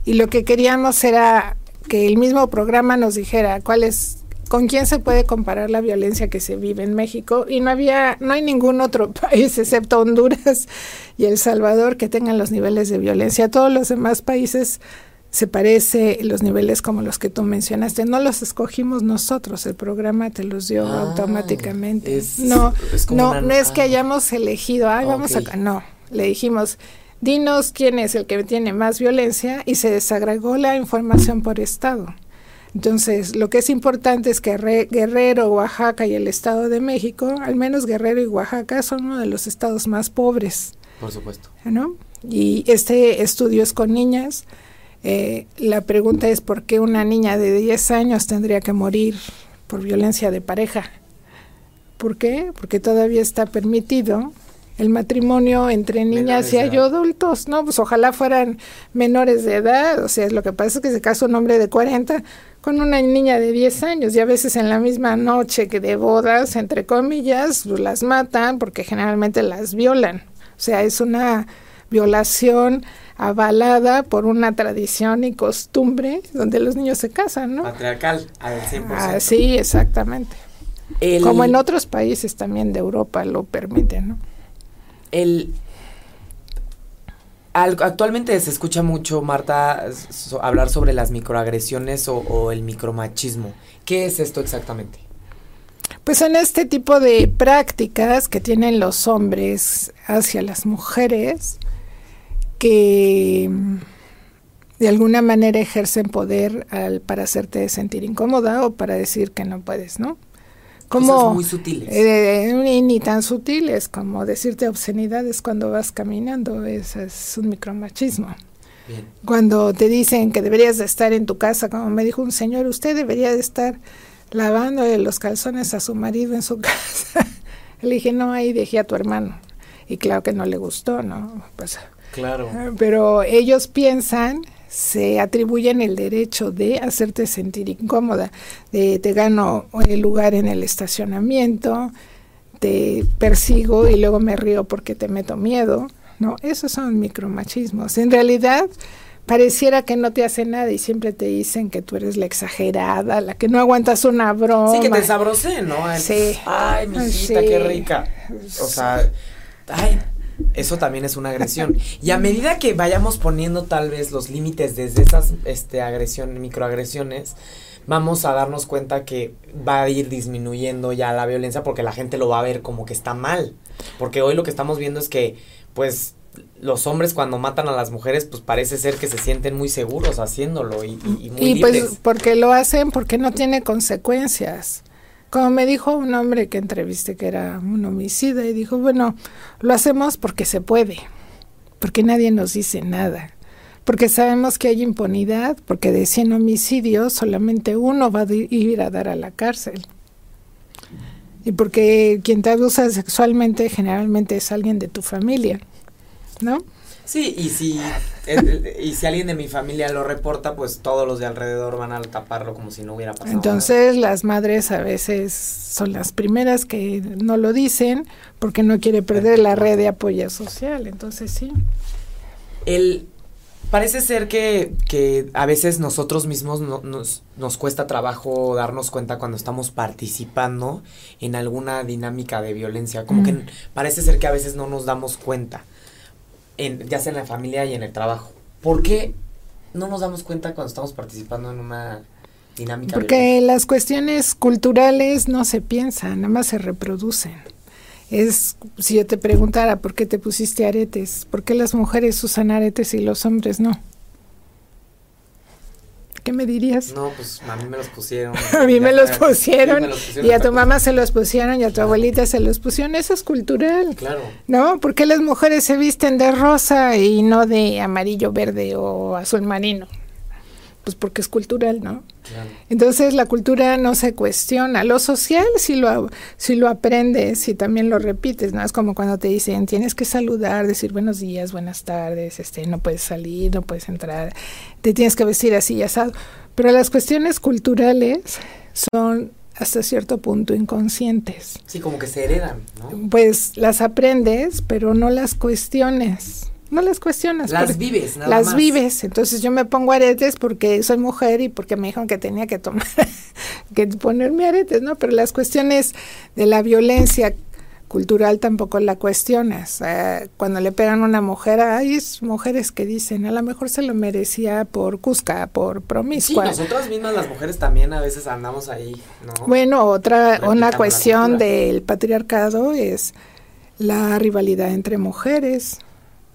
y lo que queríamos era que el mismo programa nos dijera cuál es con quién se puede comparar la violencia que se vive en México y no había no hay ningún otro país excepto Honduras y El Salvador que tengan los niveles de violencia. Todos los demás países se parece los niveles como los que tú mencionaste. No los escogimos nosotros, el programa te los dio ah, automáticamente. no, no, no es que ah. hayamos elegido, ah, vamos acá, no, le dijimos, dinos quién es el que tiene más violencia y se desagregó la información por estado. Entonces, lo que es importante es que Guerrero, Oaxaca y el Estado de México, al menos Guerrero y Oaxaca, son uno de los estados más pobres. Por supuesto. ¿No? Y este estudio es con niñas. Eh, la pregunta es por qué una niña de 10 años tendría que morir por violencia de pareja. ¿Por qué? Porque todavía está permitido el matrimonio entre niñas y adultos, ¿no? Pues ojalá fueran menores de edad, o sea, lo que pasa es que se casa un hombre de 40 con una niña de 10 años y a veces en la misma noche que de bodas, entre comillas, pues, las matan porque generalmente las violan. O sea, es una violación avalada por una tradición y costumbre donde los niños se casan, ¿no? Patriarcal, al 100%. Ah, sí, exactamente. Como en otros países también de Europa lo permiten, ¿no? El, actualmente se escucha mucho, Marta, hablar sobre las microagresiones o, el micromachismo. ¿Qué es esto exactamente? Pues son este tipo de prácticas que tienen los hombres hacia las mujeres que de alguna manera ejercen poder para hacerte sentir incómoda o para decir que no puedes, ¿no? Como muy sutiles. Eh, ni, tan sutiles como decirte obscenidades cuando vas caminando, eso es un micromachismo. Cuando te dicen que deberías de estar en tu casa, como me dijo un señor, usted debería de estar lavando los calzones a su marido en su casa. le dije, no, ahí dejé a tu hermano. Y claro que no le gustó, ¿no? Pues, claro. Pero ellos piensan se atribuyen el derecho de hacerte sentir incómoda, de te gano el lugar en el estacionamiento, te persigo y luego me río porque te meto miedo, ¿no? Esos son micromachismos. En realidad, pareciera que no te hace nada y siempre te dicen que tú eres la exagerada, la que no aguantas una broma. Sí, que te sabrosé, ¿no? Sí. Ay, mijita, qué rica. O sea, ay, eso también es una agresión. Y a medida que vayamos poniendo tal vez los límites desde esas este, agresiones, microagresiones, vamos a darnos cuenta que va a ir disminuyendo ya la violencia porque la gente lo va a ver como que está mal. Porque hoy lo que estamos viendo es que, pues, los hombres cuando matan a las mujeres, pues parece ser que se sienten muy seguros haciéndolo y, y, muy y pues porque lo hacen porque no tiene consecuencias. Como me dijo un hombre que entrevisté que era un homicida y dijo, bueno, lo hacemos porque se puede, porque nadie nos dice nada, porque sabemos que hay impunidad, porque de 100 homicidios solamente uno va a ir a dar a la cárcel. Y porque quien te abusa sexualmente generalmente es alguien de tu familia, ¿no? Sí, y si, y si alguien de mi familia lo reporta, pues todos los de alrededor van a taparlo como si no hubiera pasado. Entonces las madres a veces son las primeras que no lo dicen porque no quiere perder la red de apoyo social. Entonces sí. El, parece ser que, que a veces nosotros mismos nos, nos cuesta trabajo darnos cuenta cuando estamos participando en alguna dinámica de violencia. Como que parece ser que a veces no nos damos cuenta ya sea en la familia y en el trabajo. ¿Por qué no nos damos cuenta cuando estamos participando en una dinámica? Porque las cuestiones culturales no se piensan, nada más se reproducen. Es, si yo te preguntara por qué te pusiste aretes, ¿por qué las mujeres usan aretes y los hombres no? ¿Qué me dirías? No, pues a mí me los pusieron. a mí me los pusieron, y a tu mamá se los pusieron y a tu abuelita se los pusieron. Eso es cultural. Claro. ¿No? ¿Por qué las mujeres se visten de rosa y no de amarillo, verde o azul marino? Pues porque es cultural, ¿no? Entonces la cultura no se cuestiona. Lo social si lo, si lo aprendes y también lo repites, ¿no? Es como cuando te dicen tienes que saludar, decir buenos días, buenas tardes, este, no puedes salir, no puedes entrar, te tienes que vestir así y asado. Pero las cuestiones culturales son hasta cierto punto inconscientes. Sí, como que se heredan, ¿no? Pues las aprendes, pero no las cuestiones no las cuestionas. Las vives, nada Las vives. Entonces yo me pongo aretes porque soy mujer y porque me dijeron que tenía que tomar, que ponerme aretes, ¿no? Pero las cuestiones de la violencia cultural tampoco la cuestionas. cuando le pegan a una mujer, hay mujeres que dicen, a lo mejor se lo merecía por cusca, por promiscua. Sí, nosotras mismas las mujeres también a veces andamos ahí, ¿no? Bueno, otra, una cuestión del patriarcado es la rivalidad entre mujeres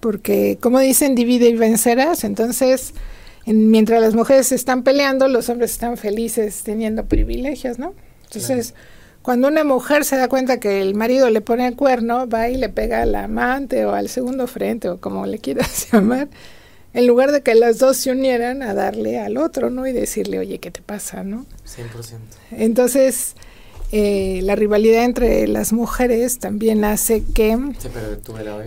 porque como dicen, divide y vencerás, entonces mientras las mujeres están peleando, los hombres están felices teniendo privilegios, ¿no? Entonces, cuando una mujer se da cuenta que el marido le pone el cuerno, va y le pega al amante o al segundo frente o como le quieras llamar, en lugar de que las dos se unieran a darle al otro, ¿no? Y decirle, oye, ¿qué te pasa, no? 100%. Entonces, eh, la rivalidad entre las mujeres también hace que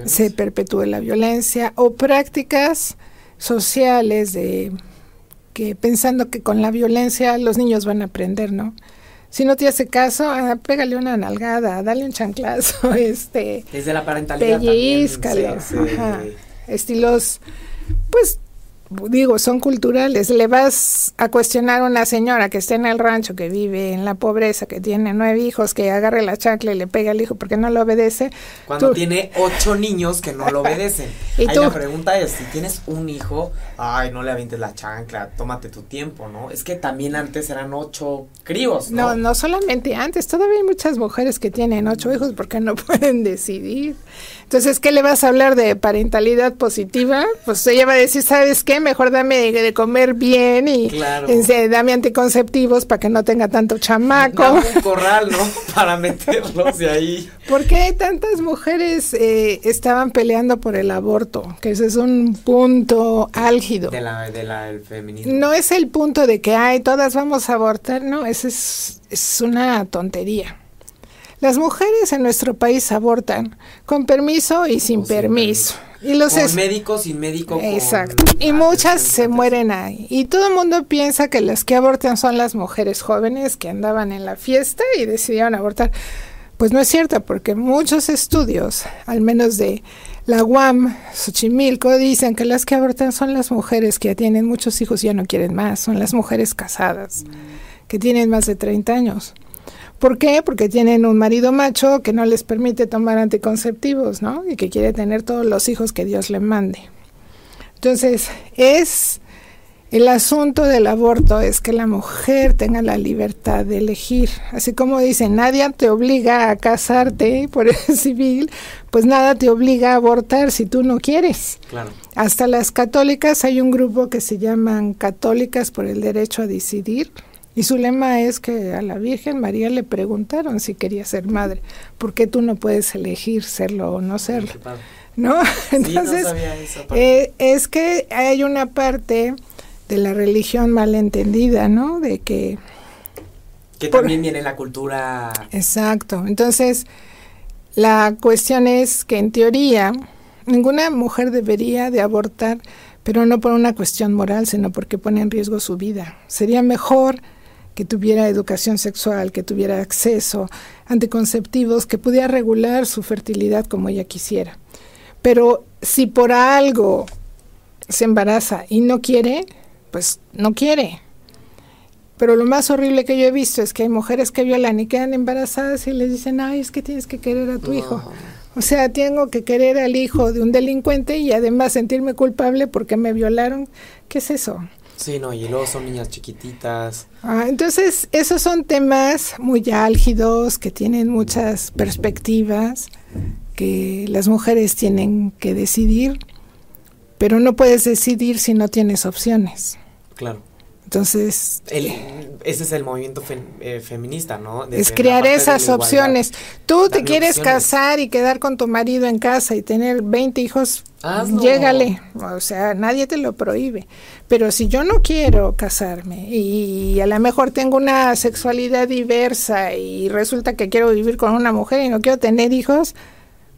se perpetúe la violencia, o prácticas sociales de que pensando que con la violencia los niños van a aprender, ¿no? Si no te hace caso, ah, pégale una nalgada, dale un chanclazo, este... Desde la parentalidad pellizcalo, estilos, pues digo, son culturales. Le vas a cuestionar a una señora que está en el rancho, que vive en la pobreza, que tiene nueve hijos, que agarre la chancla y le pega al hijo porque no lo obedece. Cuando tiene ocho niños que no lo obedecen. y Ahí la pregunta es, si tienes un hijo, ay, no le avientes la chancla, tómate tu tiempo, ¿no? Es que también antes eran ocho críos, ¿no? No, no solamente antes, todavía hay muchas mujeres que tienen ocho hijos porque no pueden decidir. Entonces, ¿qué le vas a hablar de parentalidad positiva? Pues ella va a decir, ¿sabes qué? Mejor dame de comer bien y dame anticonceptivos para que no tenga tanto chamaco. Dame un corral, ¿no? para meterlos de ahí. ¿Por qué tantas mujeres eh, estaban peleando por el aborto? Que ese es un punto álgido. De la, del feminismo. No es el punto de que, ay, todas vamos a abortar, no, ese es, es una tontería. Las mujeres en nuestro país abortan con permiso y sin, permiso. Y los con médico, sin médico. Exacto. y muchas se mueren ahí. Y todo el mundo piensa que las que abortan son las mujeres jóvenes que andaban en la fiesta y decidieron abortar. Pues no es cierto, porque muchos estudios, al menos de la UAM, Xochimilco, dicen que las que abortan son las mujeres que ya tienen muchos hijos y ya no quieren más, son las mujeres casadas, que tienen más de 30 años. ¿Por qué? Porque tienen un marido macho que no les permite tomar anticonceptivos, ¿no? Y que quiere tener todos los hijos que Dios le mande. Entonces, es el asunto del aborto es que la mujer tenga la libertad de elegir. Así como dicen, nadie te obliga a casarte por el civil, pues nada te obliga a abortar si tú no quieres. Claro. Hasta las católicas hay un grupo que se llaman Católicas por el Derecho a Decidir, y su lema es que a la Virgen María le preguntaron si quería ser madre. ¿Por qué tú no puedes elegir serlo o no serlo? ¿No? Entonces, eh, es que hay una parte de la religión malentendida, ¿no? De que... Que también viene la cultura... Exacto. Entonces, la cuestión es que en teoría ninguna mujer debería de abortar, pero no por una cuestión moral, sino porque pone en riesgo su vida. Sería mejor que tuviera educación sexual, que tuviera acceso a anticonceptivos, que pudiera regular su fertilidad como ella quisiera. Pero si por algo se embaraza y no quiere, pues no quiere. Pero lo más horrible que yo he visto es que hay mujeres que violan y quedan embarazadas y les dicen, ay, es que tienes que querer a tu hijo. O sea, tengo que querer al hijo de un delincuente y además sentirme culpable porque me violaron. ¿Qué es eso? Sí, no, y luego son niñas chiquititas. Ah, entonces, esos son temas muy álgidos, que tienen muchas perspectivas, que las mujeres tienen que decidir, pero no puedes decidir si no tienes opciones. Claro. Entonces... ese es el movimiento eh, feminista, ¿no? es crear esas opciones. Tú te quieres casar y quedar con tu marido en casa y tener 20 hijos, llégale. O sea, nadie te lo prohíbe. Pero si yo no quiero casarme y a lo mejor tengo una sexualidad diversa y resulta que quiero vivir con una mujer y no quiero tener hijos,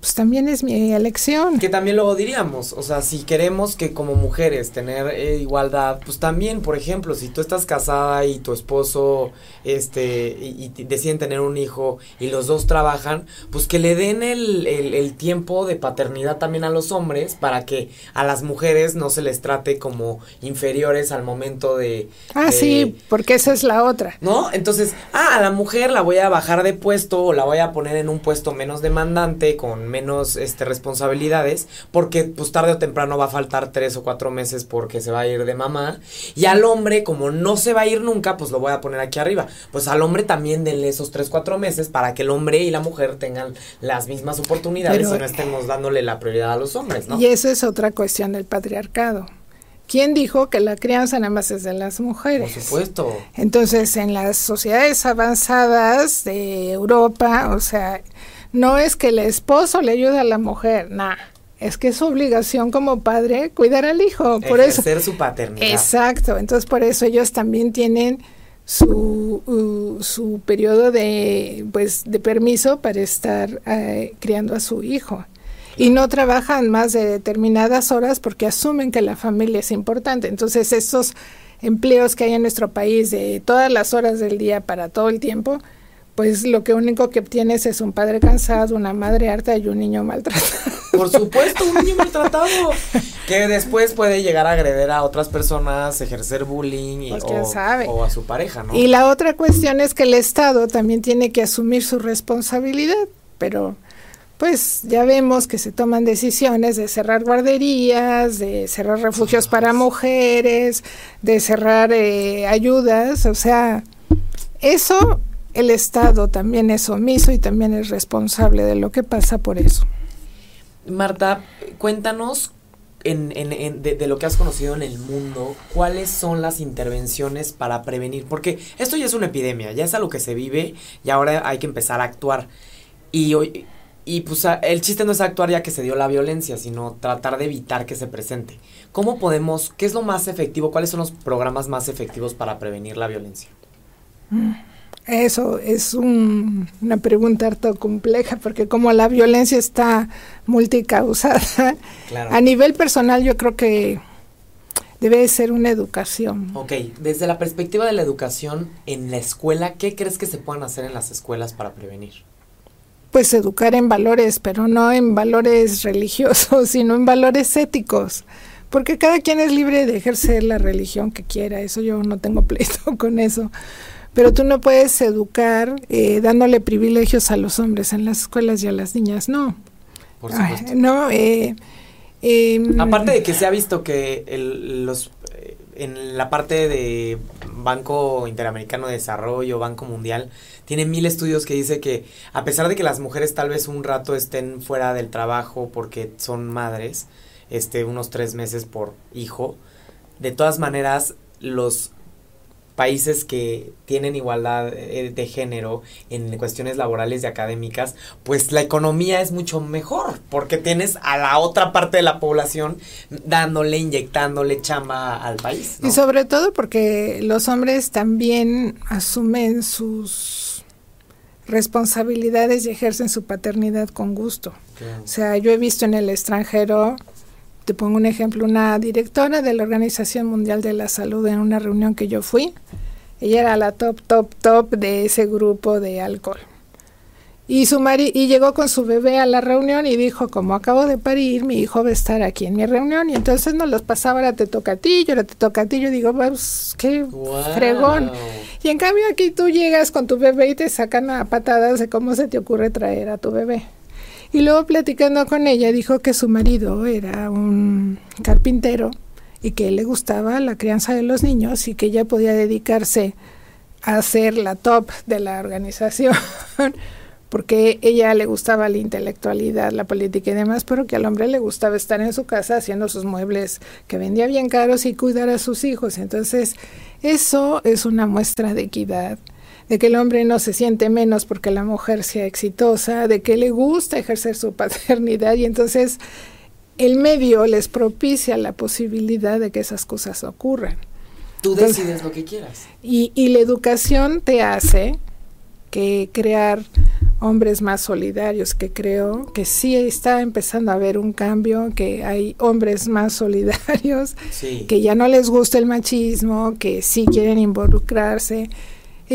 pues también es mi elección. Que también luego diríamos, o sea, si queremos que como mujeres tener eh, igualdad, pues también, por ejemplo, si tú estás casada y tu esposo, este, y, deciden tener un hijo y los dos trabajan, pues que le den el, el, tiempo de paternidad también a los hombres para que a las mujeres no se les trate como inferiores al momento de... Ah, sí, porque esa es la otra. ¿No? Entonces, ah, a la mujer la voy a bajar de puesto o la voy a poner en un puesto menos demandante con menos este, responsabilidades, porque pues tarde o temprano va a faltar tres o cuatro meses porque se va a ir de mamá. Y al hombre, como no se va a ir nunca, pues lo voy a poner aquí arriba. Pues al hombre también denle esos tres, cuatro meses para que el hombre y la mujer tengan las mismas oportunidades y no estemos dándole la prioridad a los hombres, ¿no? Y eso es otra cuestión del patriarcado. ¿Quién dijo que la crianza nada más es de las mujeres? Por supuesto. Entonces, en las sociedades avanzadas de Europa, o sea, no es que el esposo le ayude a la mujer, nada. Es que es su obligación como padre cuidar al hijo. Por eso. su paternidad. Exacto. Entonces, por eso ellos también tienen su, uh, su periodo de, pues, de permiso para estar eh, criando a su hijo. Y no trabajan más de determinadas horas porque asumen que la familia es importante. Entonces, estos empleos que hay en nuestro país de todas las horas del día para todo el tiempo, pues lo que único que obtienes es un padre cansado, una madre harta y un niño maltratado. Por supuesto, un niño maltratado que después puede llegar a agreder a otras personas, ejercer bullying y, pues, o, a su pareja, ¿no? Y la otra cuestión es que el Estado también tiene que asumir su responsabilidad, pero pues ya vemos que se toman decisiones de cerrar guarderías, de cerrar refugios para mujeres, de cerrar eh, ayudas, o sea, eso el Estado también es omiso y también es responsable de lo que pasa por eso. Marta, cuéntanos en, en, de, lo que has conocido en el mundo, ¿cuáles son las intervenciones para prevenir? Porque esto ya es una epidemia, ya es algo que se vive y ahora hay que empezar a actuar. Y, y pues el chiste no es actuar ya que se dio la violencia, sino tratar de evitar que se presente. ¿Cómo podemos, qué es lo más efectivo, cuáles son los programas más efectivos para prevenir la violencia? Mm. Eso es una pregunta harto compleja porque como la violencia está multicausada, a nivel personal yo creo que debe ser una educación. Ok, desde la perspectiva de la educación en la escuela, ¿qué crees que se puedan hacer en las escuelas para prevenir? pues educar en valores, pero no en valores religiosos, sino en valores éticos. Porque cada quien es libre de ejercer la religión que quiera, eso yo no tengo pleito con eso. Pero tú no puedes educar eh, dándole privilegios a los hombres en las escuelas y a las niñas, no. Por supuesto. no, eh, em, Aparte de que se ha visto que los en la parte de Banco Interamericano de Desarrollo, Banco Mundial, tiene mil estudios que dice que a pesar de que las mujeres tal vez un rato estén fuera del trabajo porque son madres, este, unos tres meses por hijo, de todas maneras los países que tienen igualdad eh, de género en cuestiones laborales y académicas, pues la economía es mucho mejor, porque tienes a la otra parte de la población dándole, inyectándole chamba al país. Y sobre todo porque los hombres también asumen sus responsabilidades y ejercen su paternidad con gusto. O sea, yo he visto en el extranjero te pongo un ejemplo, una directora de la Organización Mundial de la Salud en una reunión que yo fui, ella era la top, top, top de ese grupo de alcohol. Y, su mari y llegó con su bebé a la reunión y dijo, como acabo de parir, mi hijo va a estar aquí en mi reunión. Y entonces nos los pasaba, ahora te toca a ti, ahora te toca a ti. Yo digo, pues, qué fregón. Y en cambio aquí tú llegas con tu bebé y te sacan a patadas de cómo se te ocurre traer a tu bebé. Y luego platicando con ella dijo que su marido era un carpintero y que le gustaba la crianza de los niños y que ella podía dedicarse a ser la top de la organización porque ella le gustaba la intelectualidad, la política y demás, pero que al hombre le gustaba estar en su casa haciendo sus muebles que vendía bien caros y cuidar a sus hijos. Entonces, eso es una muestra de equidad de que el hombre no se siente menos porque la mujer sea exitosa, de que le gusta ejercer su paternidad y entonces el medio les propicia la posibilidad de que esas cosas ocurran. Tú decides lo que quieras. Y, y la educación te hace que crear hombres más solidarios, que creo que sí está empezando a haber un cambio, que hay hombres más solidarios, que ya no les gusta el machismo, que sí quieren involucrarse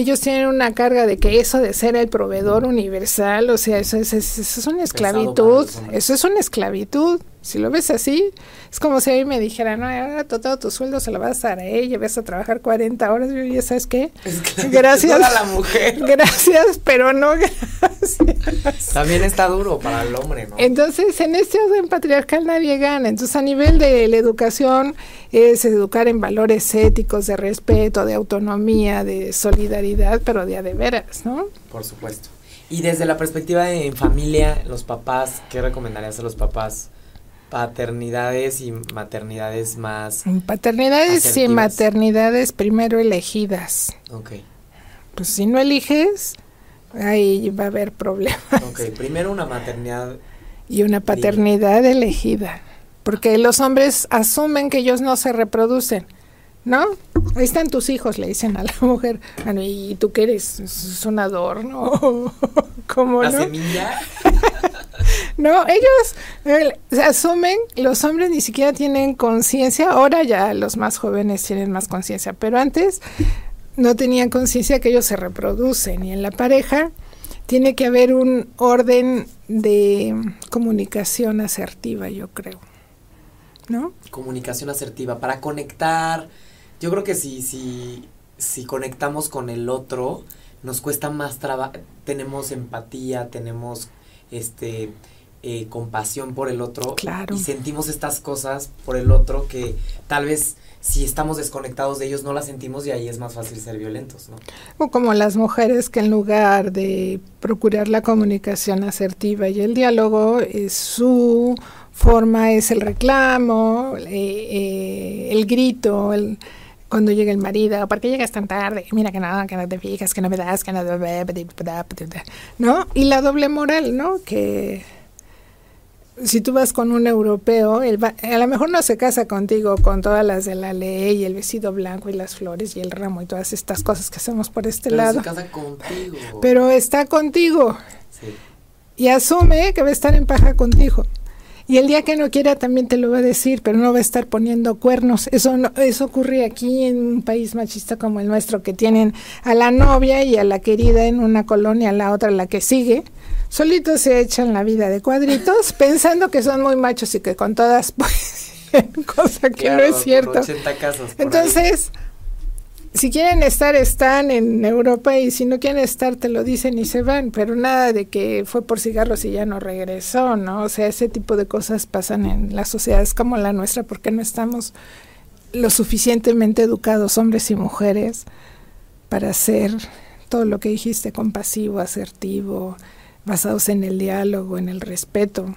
ellos tienen una carga de que eso de ser el proveedor universal, o sea, eso es, eso es una esclavitud, eso es una esclavitud. Si lo ves así, es como si a mí me dijeran, no, ahora todo, tu sueldo se lo vas a dar a ella, vas a trabajar 40 horas. Yo ya sabes qué. gracias. a la mujer. Gracias, pero no gracias. También está duro para el hombre, ¿no? Entonces, en este orden patriarcal nadie gana. Entonces, a nivel de la educación, es educar en valores éticos, de respeto, de autonomía, de solidaridad, pero de a de veras, ¿no? Por supuesto. Y desde la perspectiva de familia, los papás, ¿qué recomendarías a los papás? Paternidades y maternidades más. Paternidades y maternidades primero elegidas. Ok. Pues si no eliges, ahí va a haber problemas. Ok, primero una maternidad. Y una paternidad elegida. Porque los hombres asumen que ellos no se reproducen. ¿No? Ahí están tus hijos, le dicen a la mujer. Bueno, ¿y tú qué eres? Es un adorno. ¿Cómo ¿La semilla? No, ellos asumen, los hombres ni siquiera tienen conciencia, ahora ya los más jóvenes tienen más conciencia, pero antes no tenían conciencia que ellos se reproducen y en la pareja tiene que haber un orden de comunicación asertiva, yo creo. ¿No? Comunicación asertiva para conectar. Yo creo que si si si conectamos con el otro nos cuesta más trabajo, tenemos empatía, tenemos este eh, compasión por el otro y sentimos estas cosas por el otro que tal vez si estamos desconectados de ellos no las sentimos y ahí es más fácil ser violentos, ¿no? O como las mujeres que en lugar de procurar la comunicación asertiva y el diálogo, eh, su forma es el reclamo, eh, el grito, el cuando llega el marido, ¿por qué llegas tan tarde? Mira que nada, que no te fijas, que no me das, que no... ¿No? Y la doble moral, ¿no? Que si tú vas con un europeo, él a lo mejor no se casa contigo con todas las de la ley, y el vestido blanco y las flores y el ramo y todas estas cosas que hacemos por este Pero lado. Se casa contigo. Pero está contigo. Sí. Y asume que va a estar en paja contigo. Y el día que no quiera también te lo va a decir, pero no va a estar poniendo cuernos. Eso no, eso ocurre aquí en un país machista como el nuestro, que tienen a la novia y a la querida en una colonia, a la otra la que sigue, solitos se echan la vida de cuadritos pensando que son muy machos y que con todas pueden, cosa que no es cierto. Entonces, si quieren estar, están en Europa y si no quieren estar, te lo dicen y se van, pero nada de que fue por cigarros y ya no regresó, ¿no? O sea, ese tipo de cosas pasan en las sociedades como la nuestra porque no estamos lo suficientemente educados, hombres y mujeres, para ser todo lo que dijiste, compasivo, asertivo, basados en el diálogo, en el respeto.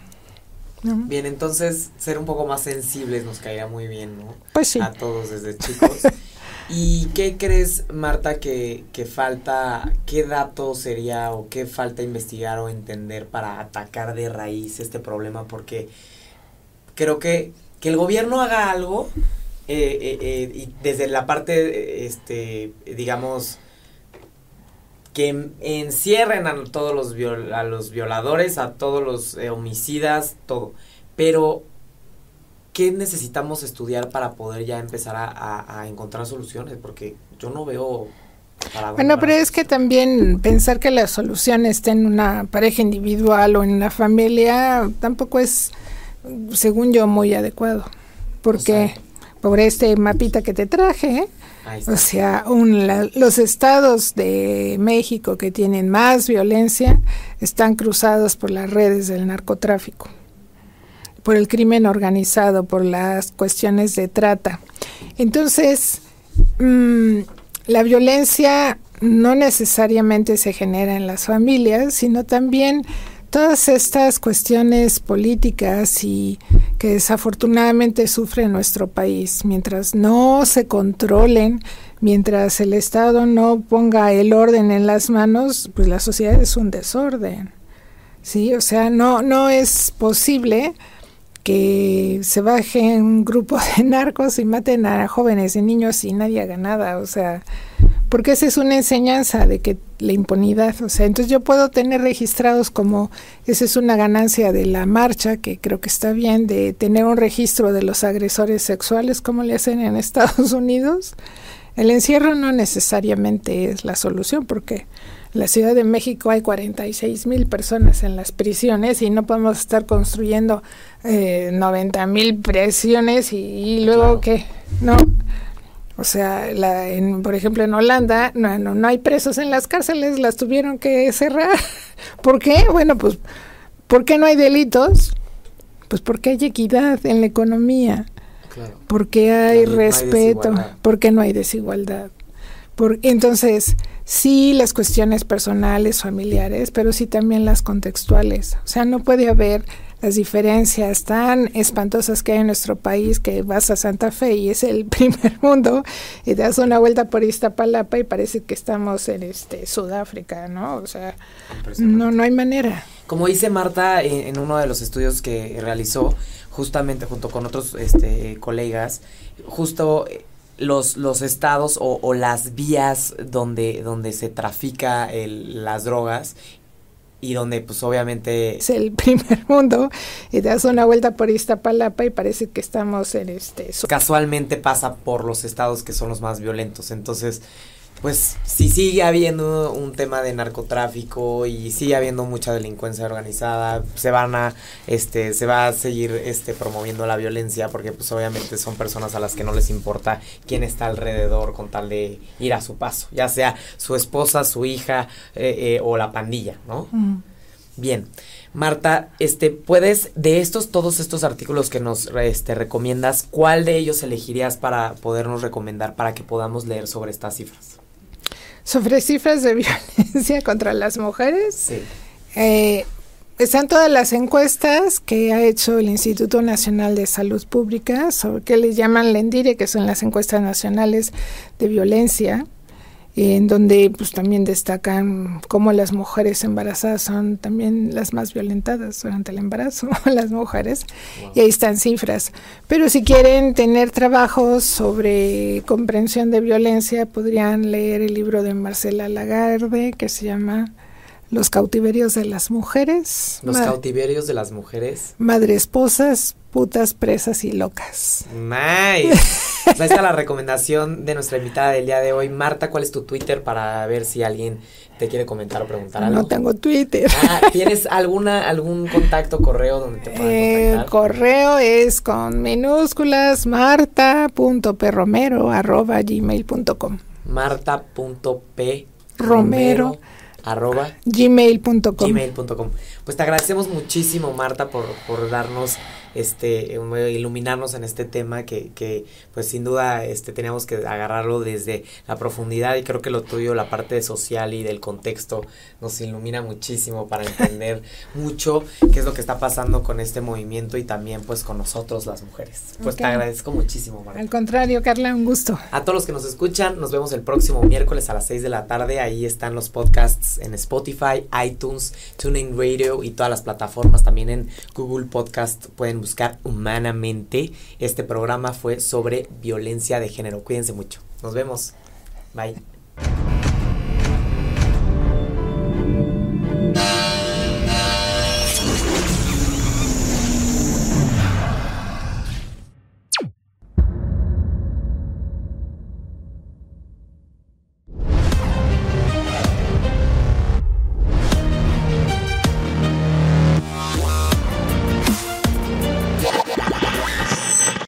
Bien, entonces ser un poco más sensibles nos caería muy bien, ¿no? Pues sí. A todos desde chicos. ¿Y qué crees, Marta, que, que, falta, qué dato sería o qué falta investigar o entender para atacar de raíz este problema? Porque creo que, que el gobierno haga algo eh, eh, eh, y desde la parte, este, digamos, que encierren a todos los, a los violadores, a todos los homicidas, todo. Pero ¿qué necesitamos estudiar para poder ya empezar a, encontrar soluciones? Porque yo no veo... bueno, pero es que también pensar que la solución está en una pareja individual o en una familia tampoco es, según yo, muy adecuado. Porque por este mapita que te traje, o sea, los estados de México que tienen más violencia están cruzados por las redes del narcotráfico por el crimen organizado, por las cuestiones de trata. Entonces, mm, la violencia no necesariamente se genera en las familias, sino también todas estas cuestiones políticas y que desafortunadamente sufre nuestro país, mientras no se controlen, mientras el Estado no ponga el orden en las manos, pues la sociedad es un desorden. Sí, o sea, no no es posible que se baje un grupo de narcos y maten a jóvenes y niños y nadie haga nada, o sea, porque esa es una enseñanza de que la impunidad, o sea, entonces yo puedo tener registrados como esa es una ganancia de la marcha, que creo que está bien, de tener un registro de los agresores sexuales como le hacen en Estados Unidos. El encierro no necesariamente es la solución, porque la Ciudad de México hay 46 mil personas en las prisiones y no podemos estar construyendo eh, 90 mil prisiones y, luego qué, ¿no? O sea, la, en, por ejemplo, en Holanda no, no, no, hay presos en las cárceles, las tuvieron que cerrar. ¿Por qué? Bueno, pues, ¿por qué no hay delitos? Pues porque hay equidad en la economía, porque hay respeto, porque no hay desigualdad. Por, entonces, sí las cuestiones personales, familiares, pero sí también las contextuales. O sea, no puede haber las diferencias tan espantosas que hay en nuestro país que vas a Santa Fe y es el primer mundo y te das una vuelta por Iztapalapa y parece que estamos en este Sudáfrica, ¿no? O sea, no no hay manera. Como dice Marta en, uno de los estudios que realizó justamente junto con otros este, colegas, justo los, los estados o, las vías donde, donde se trafica las drogas y donde pues obviamente es el primer mundo y te das una vuelta por Iztapalapa y parece que estamos en este casualmente pasa por los estados que son los más violentos. Entonces pues si sigue habiendo un tema de narcotráfico y sigue habiendo mucha delincuencia organizada, se van a este se va a seguir este promoviendo la violencia porque pues obviamente son personas a las que no les importa quién está alrededor con tal de ir a su paso, ya sea su esposa, su hija eh, eh, o la pandilla, ¿no? Bien. Marta, este, puedes, de estos, todos estos artículos que nos este, recomiendas, ¿cuál de ellos elegirías para podernos recomendar para que podamos leer sobre estas cifras? Sobre cifras de violencia contra las mujeres. Eh, están todas las encuestas que ha hecho el Instituto Nacional de Salud Pública, sobre que le llaman Lendire, que son las encuestas nacionales de violencia en donde pues también destacan cómo las mujeres embarazadas son también las más violentadas durante el embarazo, las mujeres, y ahí están cifras. Pero si quieren tener trabajos sobre comprensión de violencia, podrían leer el libro de Marcela Lagarde, que se llama Los cautiverios de las mujeres. Los cautiverios de las mujeres. Madre esposas, putas, presas y locas. Nice. pues ahí está la recomendación de nuestra invitada del día de hoy. Marta, ¿cuál es tu Twitter para ver si alguien te quiere comentar o preguntar algo? No tengo Twitter. Ah, ¿Tienes alguna, algún contacto, correo donde te puedan contactar? El correo es con minúsculas marta.perromero arroba gmail.com marta.p romero arroba gmail.com gmail.com pues te agradecemos muchísimo Marta por, por darnos este iluminarnos en este tema que, que pues sin duda este teníamos que agarrarlo desde la profundidad y creo que lo tuyo la parte social y del contexto nos ilumina muchísimo para entender mucho qué es lo que está pasando con este movimiento y también pues con nosotros las mujeres. Pues te agradezco muchísimo Marta. al contrario Carla un gusto. A todos los que nos escuchan nos vemos el próximo miércoles a las 6 de la tarde. Ahí están los podcasts en Spotify iTunes TuneIn Radio y todas las plataformas también en Google Podcast pueden buscar humanamente. Este programa fue sobre violencia de género. Cuídense mucho. Nos vemos. Bye.